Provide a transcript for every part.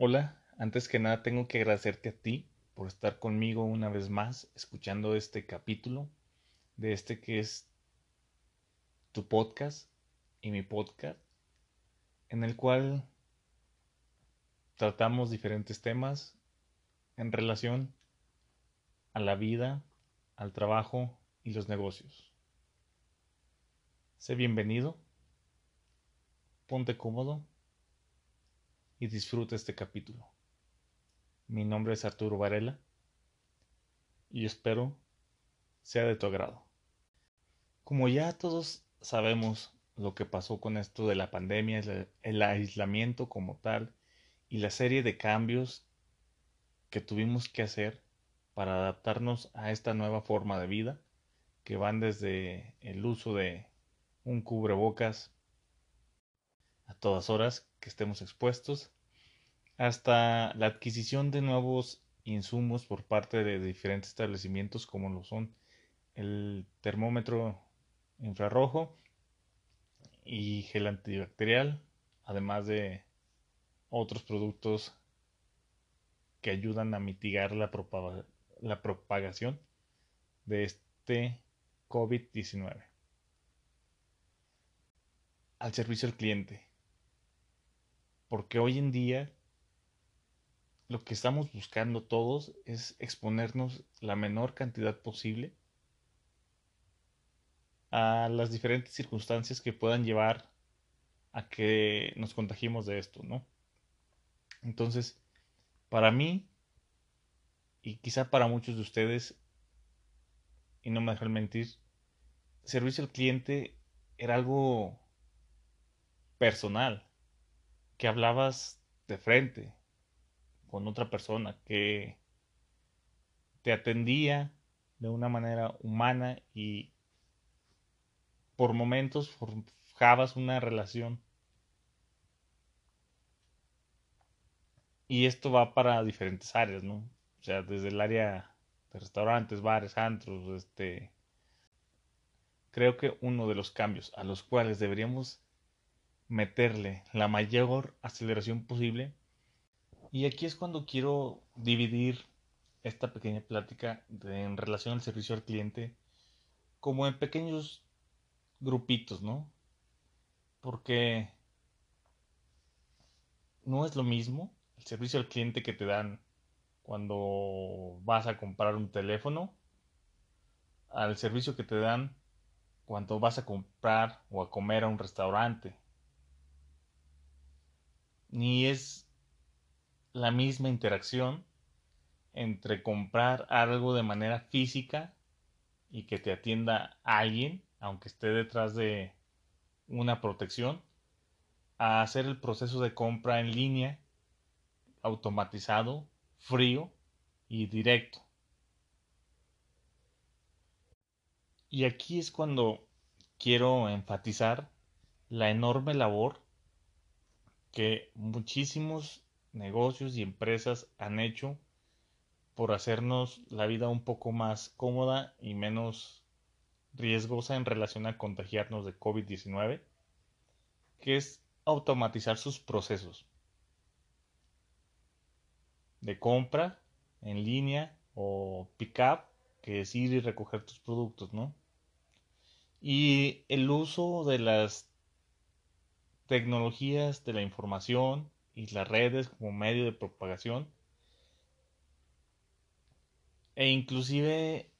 Hola, antes que nada tengo que agradecerte a ti por estar conmigo una vez más escuchando este capítulo de este que es tu podcast y mi podcast, en el cual tratamos diferentes temas en relación a la vida, al trabajo y los negocios. Sé bienvenido, ponte cómodo y disfruta este capítulo. Mi nombre es Arturo Varela y espero sea de tu agrado. Como ya todos sabemos lo que pasó con esto de la pandemia, el aislamiento como tal y la serie de cambios que tuvimos que hacer para adaptarnos a esta nueva forma de vida que van desde el uso de un cubrebocas a todas horas que estemos expuestos, hasta la adquisición de nuevos insumos por parte de diferentes establecimientos como lo son el termómetro infrarrojo y gel antibacterial, además de otros productos que ayudan a mitigar la, propagación de este COVID-19. Al servicio al cliente porque hoy en día lo que estamos buscando todos es exponernos la menor cantidad posible a las diferentes circunstancias que puedan llevar a que nos contagiemos de esto, ¿no? Entonces, para mí, y quizá para muchos de ustedes, y no me dejan mentir, servicio al cliente era algo personal que hablabas de frente con otra persona, que te atendía de una manera humana y por momentos forjabas una relación. Y esto va para diferentes áreas, ¿no? O sea, desde el área de restaurantes, bares, antros, este... Creo que uno de los cambios a los cuales deberíamos meterle la mayor aceleración posible. Y aquí es cuando quiero dividir esta pequeña plática en relación al servicio al cliente como en pequeños grupitos, ¿no? Porque no es lo mismo el servicio al cliente que te dan cuando vas a comprar un teléfono al servicio que te dan cuando vas a comprar o a comer a un restaurante ni es la misma interacción entre comprar algo de manera física y que te atienda alguien, aunque esté detrás de una protección, a hacer el proceso de compra en línea, automatizado, frío y directo. Y aquí es cuando quiero enfatizar la enorme labor que muchísimos negocios y empresas han hecho por hacernos la vida un poco más cómoda y menos riesgosa en relación a contagiarnos de COVID-19, que es automatizar sus procesos de compra en línea o pick-up, que es ir y recoger tus productos, ¿no? Y el uso de las tecnologías de la información y las redes como medio de propagación e inclusive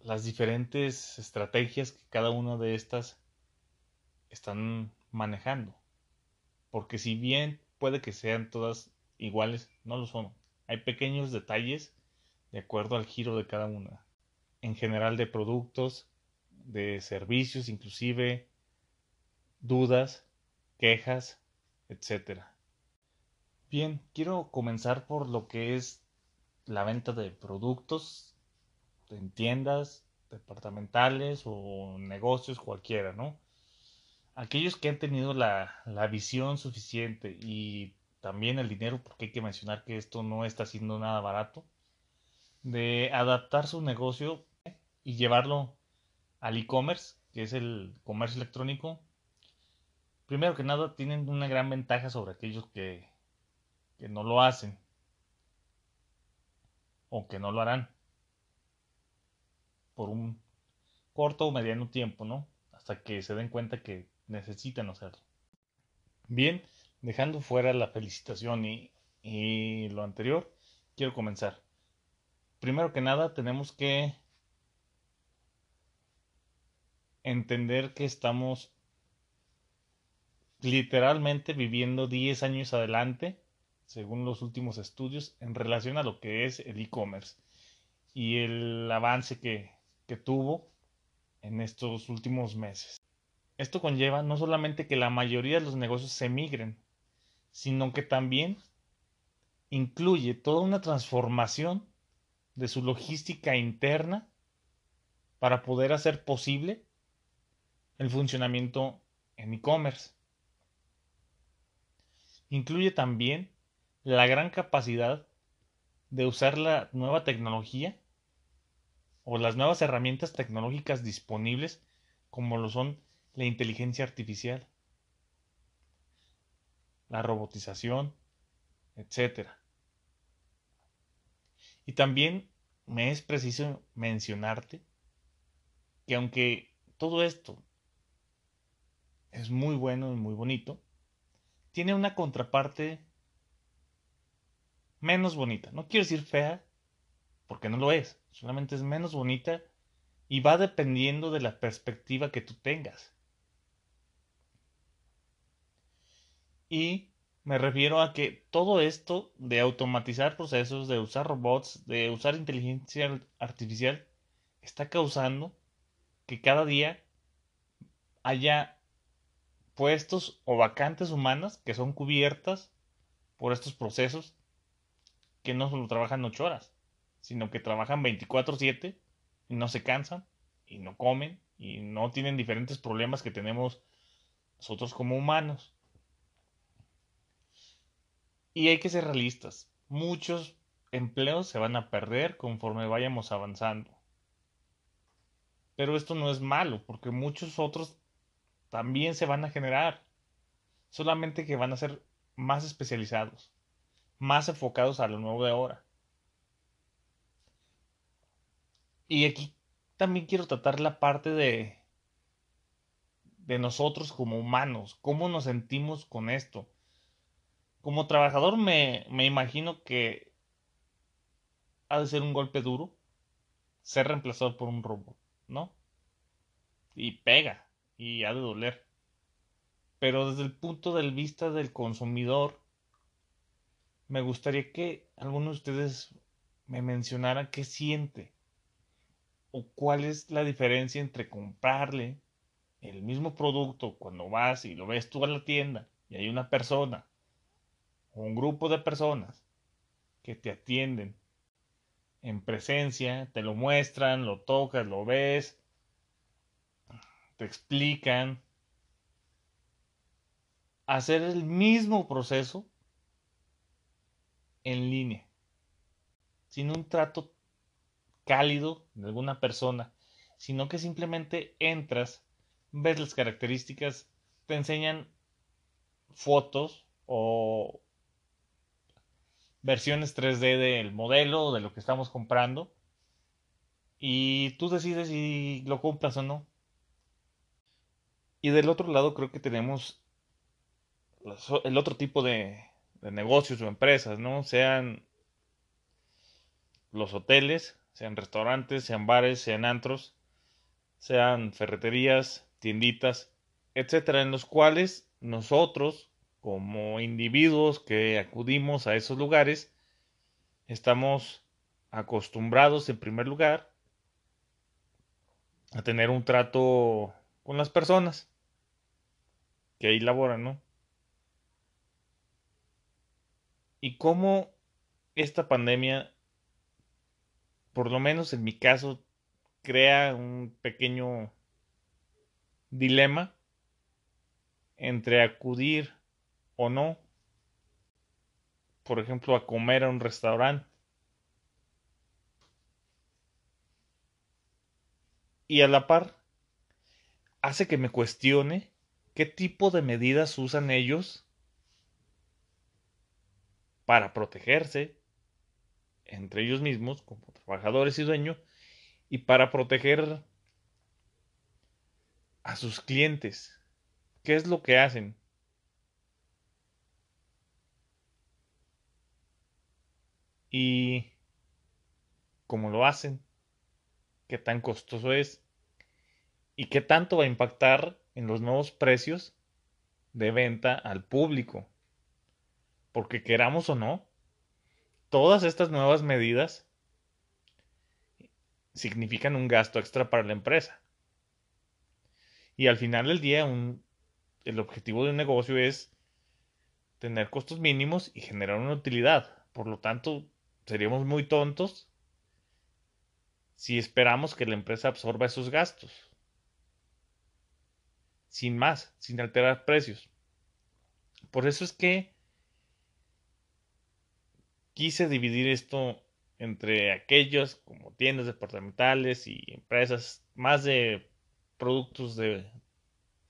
las diferentes estrategias que cada una de estas están manejando. Porque si bien puede que sean todas iguales, no lo son. Hay pequeños detalles de acuerdo al giro de cada una. En general de productos, de servicios, inclusive dudas, quejas, etc. Bien, quiero comenzar por lo que es la venta de productos en tiendas departamentales o negocios cualquiera, ¿no? Aquellos que han tenido la, la visión suficiente y también el dinero, porque hay que mencionar que esto no está siendo nada barato, de adaptar su negocio y llevarlo al e-commerce, que es el comercio electrónico, primero que nada tienen una gran ventaja sobre aquellos que que no lo hacen o que no lo harán por un corto o mediano tiempo, ¿no? Hasta que se den cuenta que necesitan hacerlo. Bien, dejando fuera la felicitación y, y lo anterior, quiero comenzar. Primero que nada, tenemos que entender que estamos literalmente viviendo 10 años adelante, según los últimos estudios, en relación a lo que es el e-commerce y el avance que, que tuvo en estos últimos meses. Esto conlleva no solamente que la mayoría de los negocios se migren, sino que también incluye toda una transformación de su logística interna para poder hacer posible el funcionamiento en e-commerce. Incluye también la gran capacidad de usar la nueva tecnología o las nuevas herramientas tecnológicas disponibles como lo son la inteligencia artificial, la robotización, etc. Y también me es preciso mencionarte que aunque todo esto es muy bueno y muy bonito, tiene una contraparte menos bonita. No quiero decir fea, porque no lo es, solamente es menos bonita y va dependiendo de la perspectiva que tú tengas. Y me refiero a que todo esto de automatizar procesos, de usar robots, de usar inteligencia artificial, está causando que cada día haya puestos o vacantes humanas que son cubiertas por estos procesos que no solo trabajan 8 horas, sino que trabajan 24/7 y no se cansan y no comen y no tienen diferentes problemas que tenemos nosotros como humanos. Y hay que ser realistas. Muchos empleos se van a perder conforme vayamos avanzando. Pero esto no es malo, porque muchos otros también se van a generar. Solamente que van a ser más especializados, más enfocados a lo nuevo de ahora. Y aquí también quiero tratar la parte de de nosotros como humanos, cómo nos sentimos con esto como trabajador me, imagino que ha de ser un golpe duro ser reemplazado por un robot, ¿no? Y pega, y ha de doler. Pero desde el punto de vista del consumidor, me gustaría que alguno de ustedes me mencionara qué siente o cuál es la diferencia entre comprarle el mismo producto cuando vas y lo ves tú a la tienda y hay una persona un grupo de personas que te atienden en presencia, te lo muestran, lo tocas, lo ves, te explican, hacer el mismo proceso en línea, sin un trato cálido de alguna persona, sino que simplemente entras, ves las características, te enseñan fotos o versiones 3D del modelo de lo que estamos comprando y tú decides si lo compras o no. Y del otro lado creo que tenemos el otro tipo de, de negocios o empresas, ¿no? Sean los hoteles, sean restaurantes, sean bares, sean antros, sean ferreterías, tienditas, etcétera, en los cuales nosotros como individuos que acudimos a esos lugares, estamos acostumbrados en primer lugar a tener un trato con las personas que ahí laboran, ¿no? Y cómo esta pandemia, por lo menos en mi caso, crea un pequeño dilema entre acudir o no, por ejemplo, a comer a un restaurante. Y a la par, hace que me cuestione qué tipo de medidas usan ellos para protegerse entre ellos mismos como trabajadores y dueños y para proteger a sus clientes. ¿Qué es lo que hacen? Y cómo lo hacen, qué tan costoso es y qué tanto va a impactar en los nuevos precios de venta al público. Porque queramos o no, todas estas nuevas medidas significan un gasto extra para la empresa. Y al final del día, el objetivo de un negocio es tener costos mínimos y generar una utilidad. Por lo tanto, seríamos muy tontos si esperamos que la empresa absorba esos gastos. Sin más, sin alterar precios. Por eso es que quise dividir esto entre aquellos como tiendas departamentales y empresas más de productos de,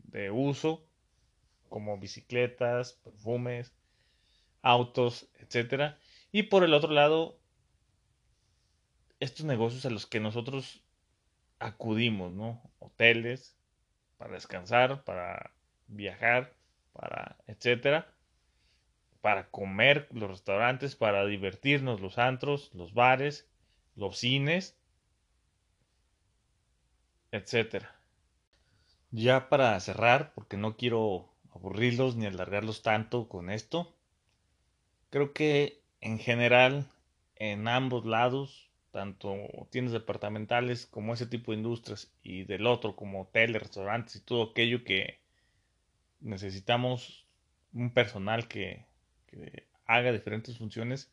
de uso como bicicletas, perfumes, autos, etcétera. Y por el otro lado, estos negocios a los que nosotros acudimos, ¿no? Hoteles para descansar, para viajar, para etcétera para comer, los restaurantes, para divertirnos, los antros, los bares, los cines, etc. Ya para cerrar, porque no quiero aburrirlos ni alargarlos tanto con esto, creo que en general en ambos lados, tanto tiendas departamentales como ese tipo de industrias y del otro como hoteles, restaurantes y todo aquello que necesitamos un personal que haga diferentes funciones,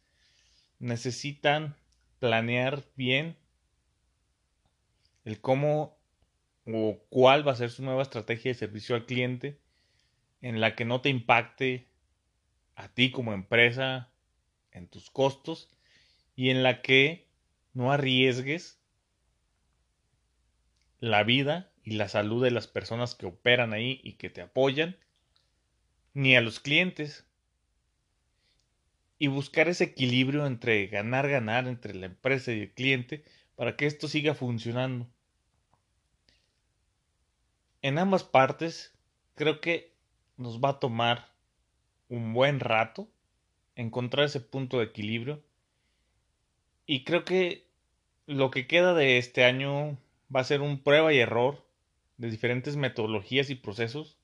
necesitan planear bien el cómo o cuál va a ser su nueva estrategia de servicio al cliente en la que no te impacte a ti como empresa en tus costos y en la que no arriesgues la vida y la salud de las personas que operan ahí y que te apoyan, ni a los clientes, y buscar ese equilibrio entre ganar, ganar entre la empresa y el cliente para que esto siga funcionando. En ambas partes creo que nos va a tomar un buen rato encontrar ese punto de equilibrio y creo que lo que queda de este año va a ser un prueba y error de diferentes metodologías y procesos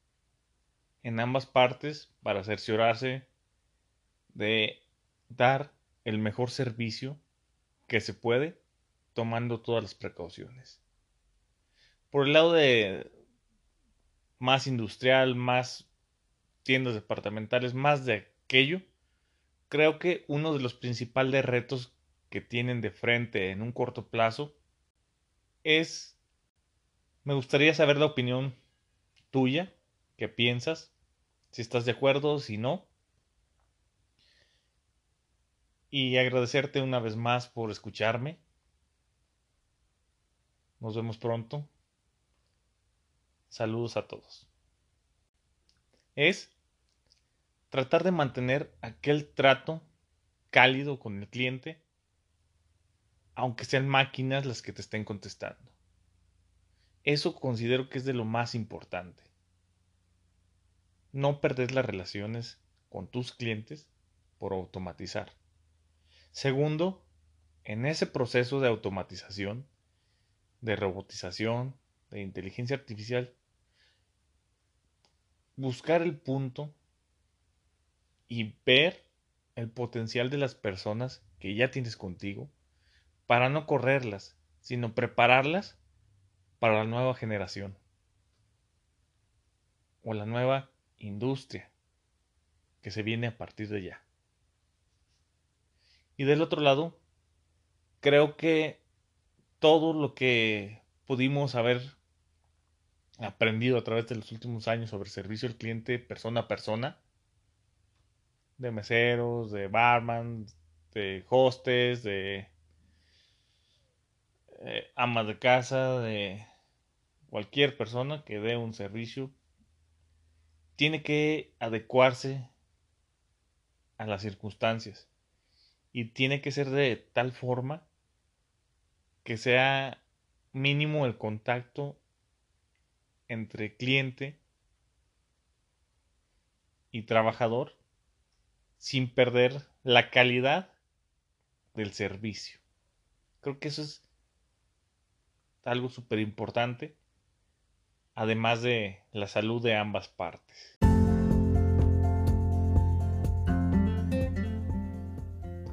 en ambas partes para cerciorarse de dar el mejor servicio que se puede tomando todas las precauciones. Por el lado de más industrial, más tiendas departamentales, más de aquello, creo que uno de los principales retos que tienen de frente en un corto plazo es, me gustaría saber la opinión tuya, qué piensas, si estás de acuerdo, si no, y agradecerte una vez más por escucharme. Nos vemos pronto. Saludos a todos. Es tratar de mantener aquel trato cálido con el cliente, aunque sean máquinas las que te estén contestando. Eso considero que es de lo más importante. No perder las relaciones con tus clientes por automatizar. Segundo, en ese proceso de automatización, de robotización, de inteligencia artificial, buscar el punto y ver el potencial de las personas que ya tienes contigo para no correrlas, sino prepararlas para la nueva generación o la nueva industria que se viene a partir de ya. Y del otro lado, creo que todo lo que pudimos haber aprendido a través de los últimos años sobre servicio al cliente persona a persona, de meseros, de barman, de hostes, de eh, amas de casa, de cualquier persona que dé un servicio, tiene que adecuarse a las circunstancias. Y tiene que ser de tal forma que sea mínimo el contacto entre cliente y trabajador sin perder la calidad del servicio. Creo que eso es algo súper importante, además de la salud de ambas partes.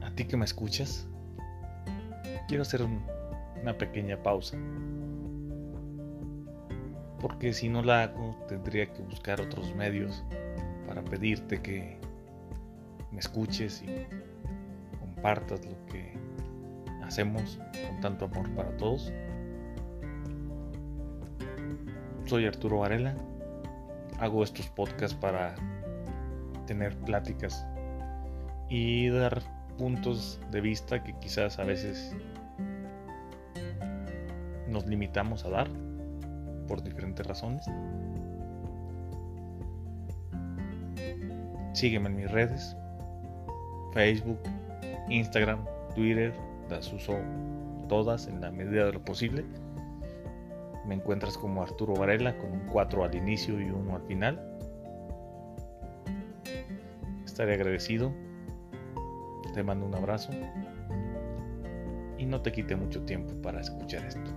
A ti que me escuchas, quiero hacer una pequeña pausa. Porque si no la hago, tendría que buscar otros medios para pedirte que me escuches y compartas lo que hacemos con tanto amor para todos. Soy Arturo Varela. Hago estos podcasts para tener pláticas y dar puntos de vista que quizás a veces nos limitamos a dar por diferentes razones. Sígueme en mis redes, Facebook, Instagram, Twitter, las uso todas en la medida de lo posible. Me encuentras como Arturo Varela con un 4 al inicio y uno al final. Estaré agradecido. Te mando un abrazo. Y no te quite mucho tiempo para escuchar esto.